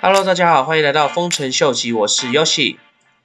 Hello，大家好，欢迎来到丰臣秀吉，我是 Yoshi。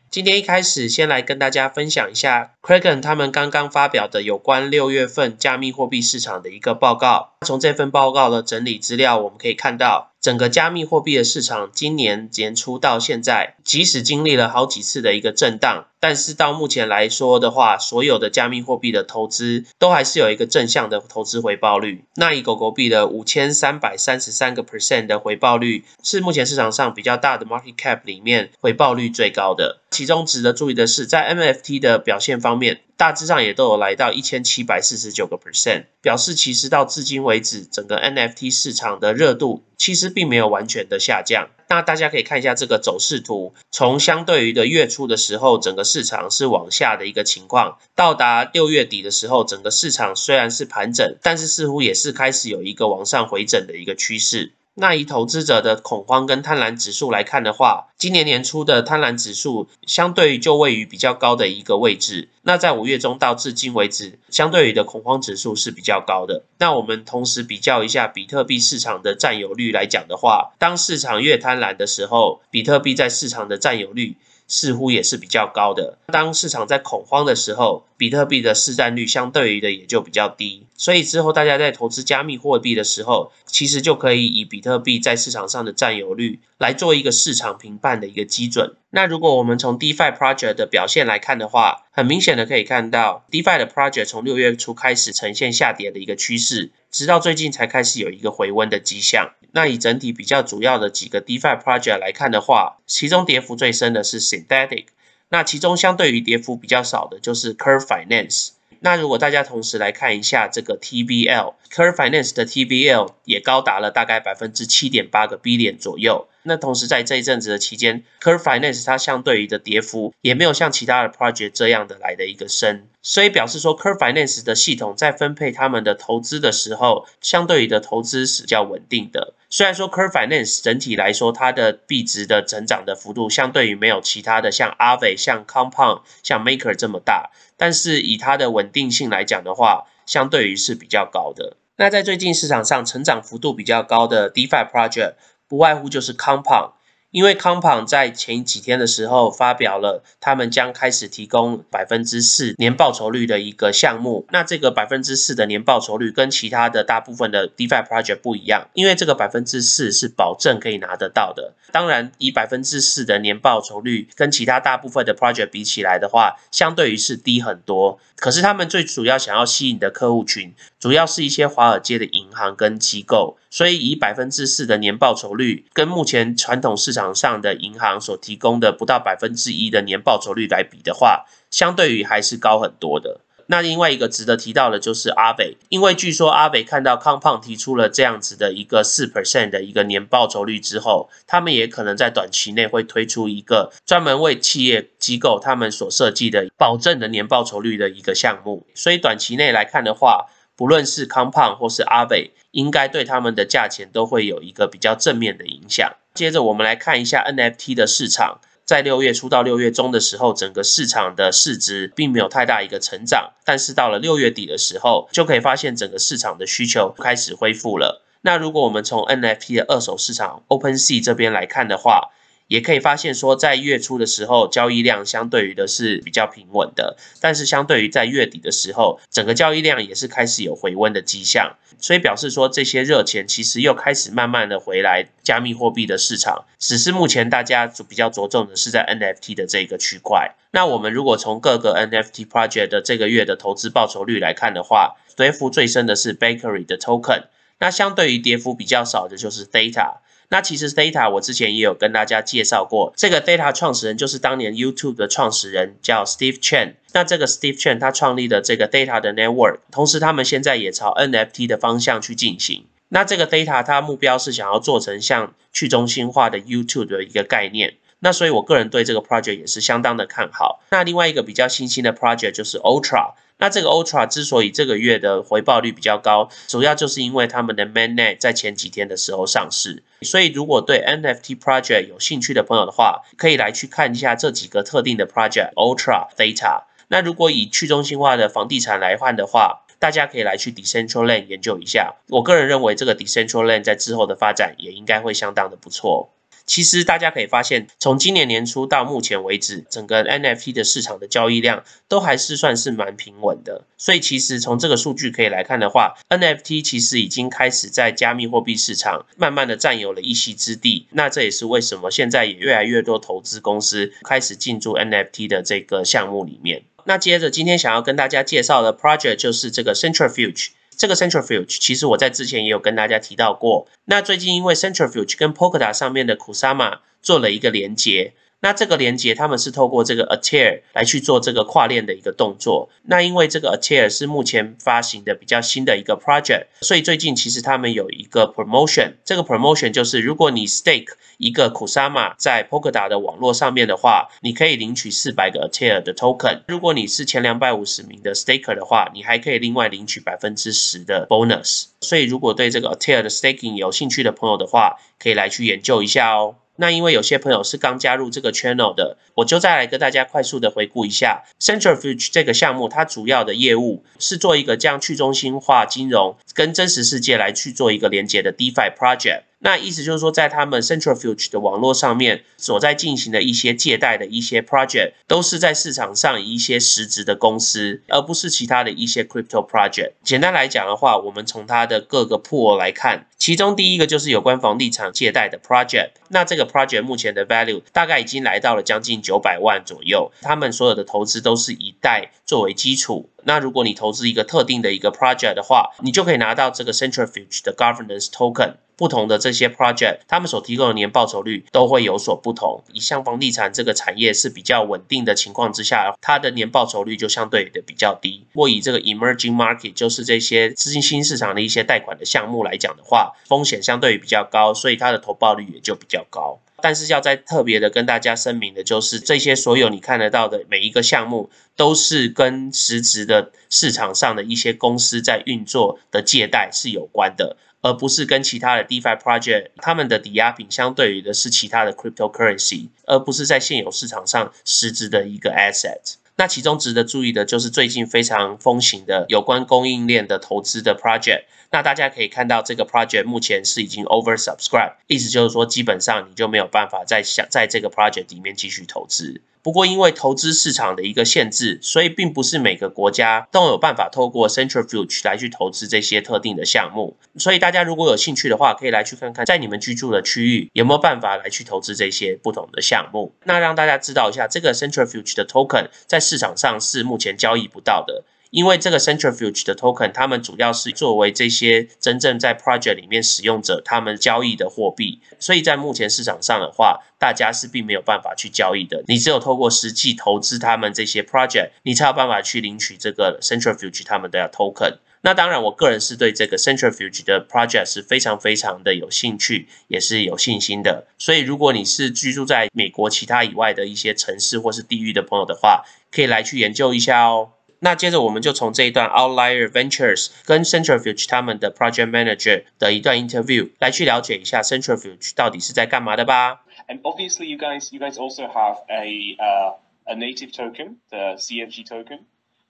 今天一开始，先来跟大家分享一下 Kraken 他们刚刚发表的有关六月份加密货币市场的一个报告。从这份报告的整理资料，我们可以看到。整个加密货币的市场，今年年初到现在，即使经历了好几次的一个震荡，但是到目前来说的话，所有的加密货币的投资都还是有一个正向的投资回报率。那以狗狗币的五千三百三十三个 percent 的回报率，是目前市场上比较大的 market cap 里面回报率最高的。其中值得注意的是，在 NFT 的表现方面。大致上也都有来到一千七百四十九个 percent，表示其实到至今为止，整个 NFT 市场的热度其实并没有完全的下降。那大家可以看一下这个走势图，从相对于的月初的时候，整个市场是往下的一个情况，到达六月底的时候，整个市场虽然是盘整，但是似乎也是开始有一个往上回整的一个趋势。那以投资者的恐慌跟贪婪指数来看的话，今年年初的贪婪指数相对于就位于比较高的一个位置。那在五月中到至今为止，相对于的恐慌指数是比较高的。那我们同时比较一下比特币市场的占有率来讲的话，当市场越贪婪的时候，比特币在市场的占有率。似乎也是比较高的。当市场在恐慌的时候，比特币的市占率相对于的也就比较低。所以之后大家在投资加密货币的时候，其实就可以以比特币在市场上的占有率来做一个市场评判的一个基准。那如果我们从 DeFi project 的表现来看的话，很明显的可以看到，DeFi 的 project 从六月初开始呈现下跌的一个趋势，直到最近才开始有一个回温的迹象。那以整体比较主要的几个 DeFi project 来看的话，其中跌幅最深的是 Synthetic，那其中相对于跌幅比较少的就是 Curve Finance。那如果大家同时来看一下这个 TBL，Curve Finance 的 TBL 也高达了大概百分之七点八个 B 点左右。那同时在这一阵子的期间，Curve Finance 它相对于的跌幅也没有像其他的 project 这样的来的一个深，所以表示说 Curve Finance 的系统在分配他们的投资的时候，相对于的投资是比较稳定的。虽然说 Curve Finance 整体来说它的币值的成长的幅度相对于没有其他的像 Aave、像 Compound、像 Maker 这么大，但是以它的稳定性来讲的话，相对于是比较高的。那在最近市场上成长幅度比较高的 DeFi project。不外乎就是 Compound，因为 Compound 在前几天的时候发表了，他们将开始提供百分之四年报酬率的一个项目。那这个百分之四的年报酬率跟其他的大部分的 DeFi project 不一样，因为这个百分之四是保证可以拿得到的。当然，以百分之四的年报酬率跟其他大部分的 project 比起来的话，相对于是低很多。可是他们最主要想要吸引的客户群，主要是一些华尔街的银行跟机构，所以以百分之四的年报酬率，跟目前传统市场上的银行所提供的不到百分之一的年报酬率来比的话，相对于还是高很多的。那另外一个值得提到的就是阿北，因为据说阿北看到康胖提出了这样子的一个四 percent 的一个年报酬率之后，他们也可能在短期内会推出一个专门为企业机构他们所设计的保证的年报酬率的一个项目。所以短期内来看的话，不论是康胖或是阿北，应该对他们的价钱都会有一个比较正面的影响。接着我们来看一下 NFT 的市场。在六月初到六月中的时候，整个市场的市值并没有太大一个成长，但是到了六月底的时候，就可以发现整个市场的需求开始恢复了。那如果我们从 NFT 的二手市场 OpenSea 这边来看的话，也可以发现说，在月初的时候，交易量相对于的是比较平稳的，但是相对于在月底的时候，整个交易量也是开始有回温的迹象，所以表示说这些热钱其实又开始慢慢的回来加密货币的市场，只是目前大家比较着重的是在 NFT 的这个区块。那我们如果从各个 NFT project 的这个月的投资报酬率来看的话，跌幅最深的是 Bakery 的 Token，那相对于跌幅比较少的就是 Data。那其实 Data 我之前也有跟大家介绍过，这个 Data 创始人就是当年 YouTube 的创始人，叫 Steve Chen。那这个 Steve Chen 他创立的这个 Data 的 Network，同时他们现在也朝 NFT 的方向去进行。那这个 Data 它目标是想要做成像去中心化的 YouTube 的一个概念。那所以我个人对这个 project 也是相当的看好。那另外一个比较新兴的 project 就是 Ultra。那这个 Ultra 之所以这个月的回报率比较高，主要就是因为他们的 Mainnet 在前几天的时候上市。所以如果对 NFT project 有兴趣的朋友的话，可以来去看一下这几个特定的 project Ultra、Theta。那如果以去中心化的房地产来换的话，大家可以来去 Decentraland 研究一下。我个人认为这个 Decentraland 在之后的发展也应该会相当的不错。其实大家可以发现，从今年年初到目前为止，整个 NFT 的市场的交易量都还是算是蛮平稳的。所以其实从这个数据可以来看的话，NFT 其实已经开始在加密货币市场慢慢的占有了一席之地。那这也是为什么现在也越来越多投资公司开始进驻 NFT 的这个项目里面。那接着今天想要跟大家介绍的 project 就是这个 Centrifuge。这个 Centrifuge 其实我在之前也有跟大家提到过。那最近因为 Centrifuge 跟 Polkadot 上面的 Kusama 做了一个连接。那这个连接，他们是透过这个 a t e r 来去做这个跨链的一个动作。那因为这个 a t e r 是目前发行的比较新的一个 project，所以最近其实他们有一个 promotion。这个 promotion 就是，如果你 stake 一个 Kusama 在 Polkadot 的网络上面的话，你可以领取四百个 a t e r 的 token。如果你是前两百五十名的 staker 的话，你还可以另外领取百分之十的 bonus。所以如果对这个 a t e r 的 staking 有兴趣的朋友的话，可以来去研究一下哦。那因为有些朋友是刚加入这个 channel 的，我就再来跟大家快速的回顾一下 Centrifuge 这个项目，它主要的业务是做一个将去中心化金融跟真实世界来去做一个连接的 DeFi project。那意思就是说，在他们 Centrifuge 的网络上面所在进行的一些借贷的一些 project，都是在市场上一些实质的公司，而不是其他的一些 crypto project。简单来讲的话，我们从它的各个 pool 来看，其中第一个就是有关房地产借贷的 project。那这个 project 目前的 value 大概已经来到了将近九百万左右。他们所有的投资都是以贷作为基础。那如果你投资一个特定的一个 project 的话，你就可以拿到这个 Centrifuge 的 governance token。不同的这些 project，他们所提供的年报酬率都会有所不同。以像房地产这个产业是比较稳定的情况之下，它的年报酬率就相对的比较低。或以这个 emerging market，就是这些资金新市场的一些贷款的项目来讲的话，风险相对于比较高，所以它的投报率也就比较高。但是要再特别的跟大家声明的就是，这些所有你看得到的每一个项目，都是跟实质的市场上的一些公司在运作的借贷是有关的，而不是跟其他的 DeFi project 他们的抵押品相对于的是其他的 cryptocurrency，而不是在现有市场上实质的一个 asset。那其中值得注意的就是最近非常风行的有关供应链的投资的 project。那大家可以看到，这个 project 目前是已经 oversubscribe，意思就是说，基本上你就没有办法再想在这个 project 里面继续投资。不过，因为投资市场的一个限制，所以并不是每个国家都有办法透过 Centrifuge 来去投资这些特定的项目。所以，大家如果有兴趣的话，可以来去看看，在你们居住的区域有没有办法来去投资这些不同的项目。那让大家知道一下，这个 Centrifuge 的 token 在市场上是目前交易不到的。因为这个 Centrifuge 的 token，他们主要是作为这些真正在 project 里面使用者他们交易的货币，所以在目前市场上的话，大家是并没有办法去交易的。你只有透过实际投资他们这些 project，你才有办法去领取这个 Centrifuge 他们的 token。那当然，我个人是对这个 Centrifuge 的 project 是非常非常的有兴趣，也是有信心的。所以，如果你是居住在美国其他以外的一些城市或是地域的朋友的话，可以来去研究一下哦。那接着我们就从这一段 Outlier Ventures 跟 Centrifuge 他们的 Project Manager 的一段 interview 来去了解一下 Centrifuge 到底是在干嘛的吧。And obviously, you guys, you guys also have a uh, a native token, the CFG token,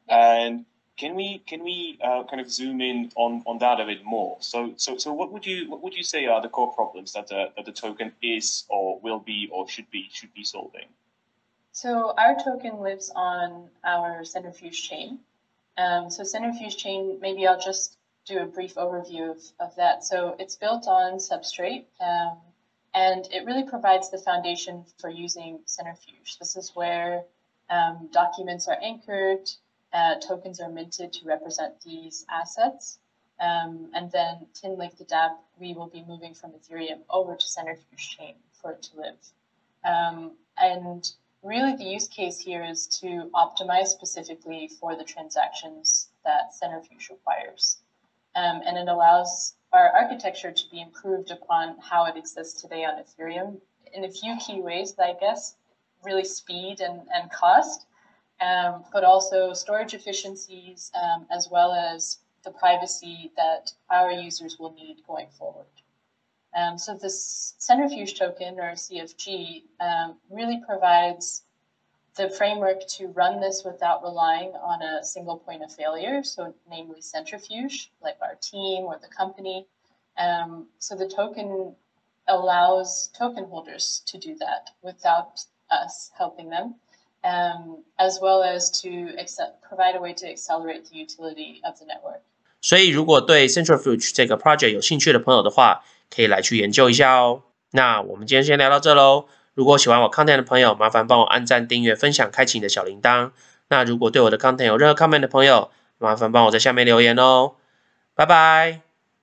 and can we can we uh, kind of zoom in on, on that a bit more? So so so what would you what would you say are the core problems that the that the token is or will be or should be should be solving? So our token lives on our centrifuge chain. Um, so centrifuge chain, maybe I'll just do a brief overview of, of that. So it's built on Substrate, um, and it really provides the foundation for using centrifuge. This is where um, documents are anchored, uh, tokens are minted to represent these assets. Um, and then Tinlink the DApp, we will be moving from Ethereum over to Centrifuge Chain for it to live. Um, and really the use case here is to optimize specifically for the transactions that Centrifuge requires. Um, and it allows our architecture to be improved upon how it exists today on Ethereum in a few key ways, I guess, really speed and, and cost, um, but also storage efficiencies, um, as well as the privacy that our users will need going forward. Um, so this centrifuge token or CFG um, really provides the framework to run this without relying on a single point of failure, so namely centrifuge, like our team or the company. Um, so the token allows token holders to do that without us helping them, um, as well as to provide a way to accelerate the utility of the network. 所以，如果对 Centrifuge 这个 project 有兴趣的朋友的话， 可以来去研究一下哦。那我们今天先聊到这喽。如果喜欢我 content 的朋友，麻烦帮我按赞、订阅、分享、开启你的小铃铛。那如果对我的 content 有任何 comment 的朋友，麻烦帮我在下面留言哦。拜拜。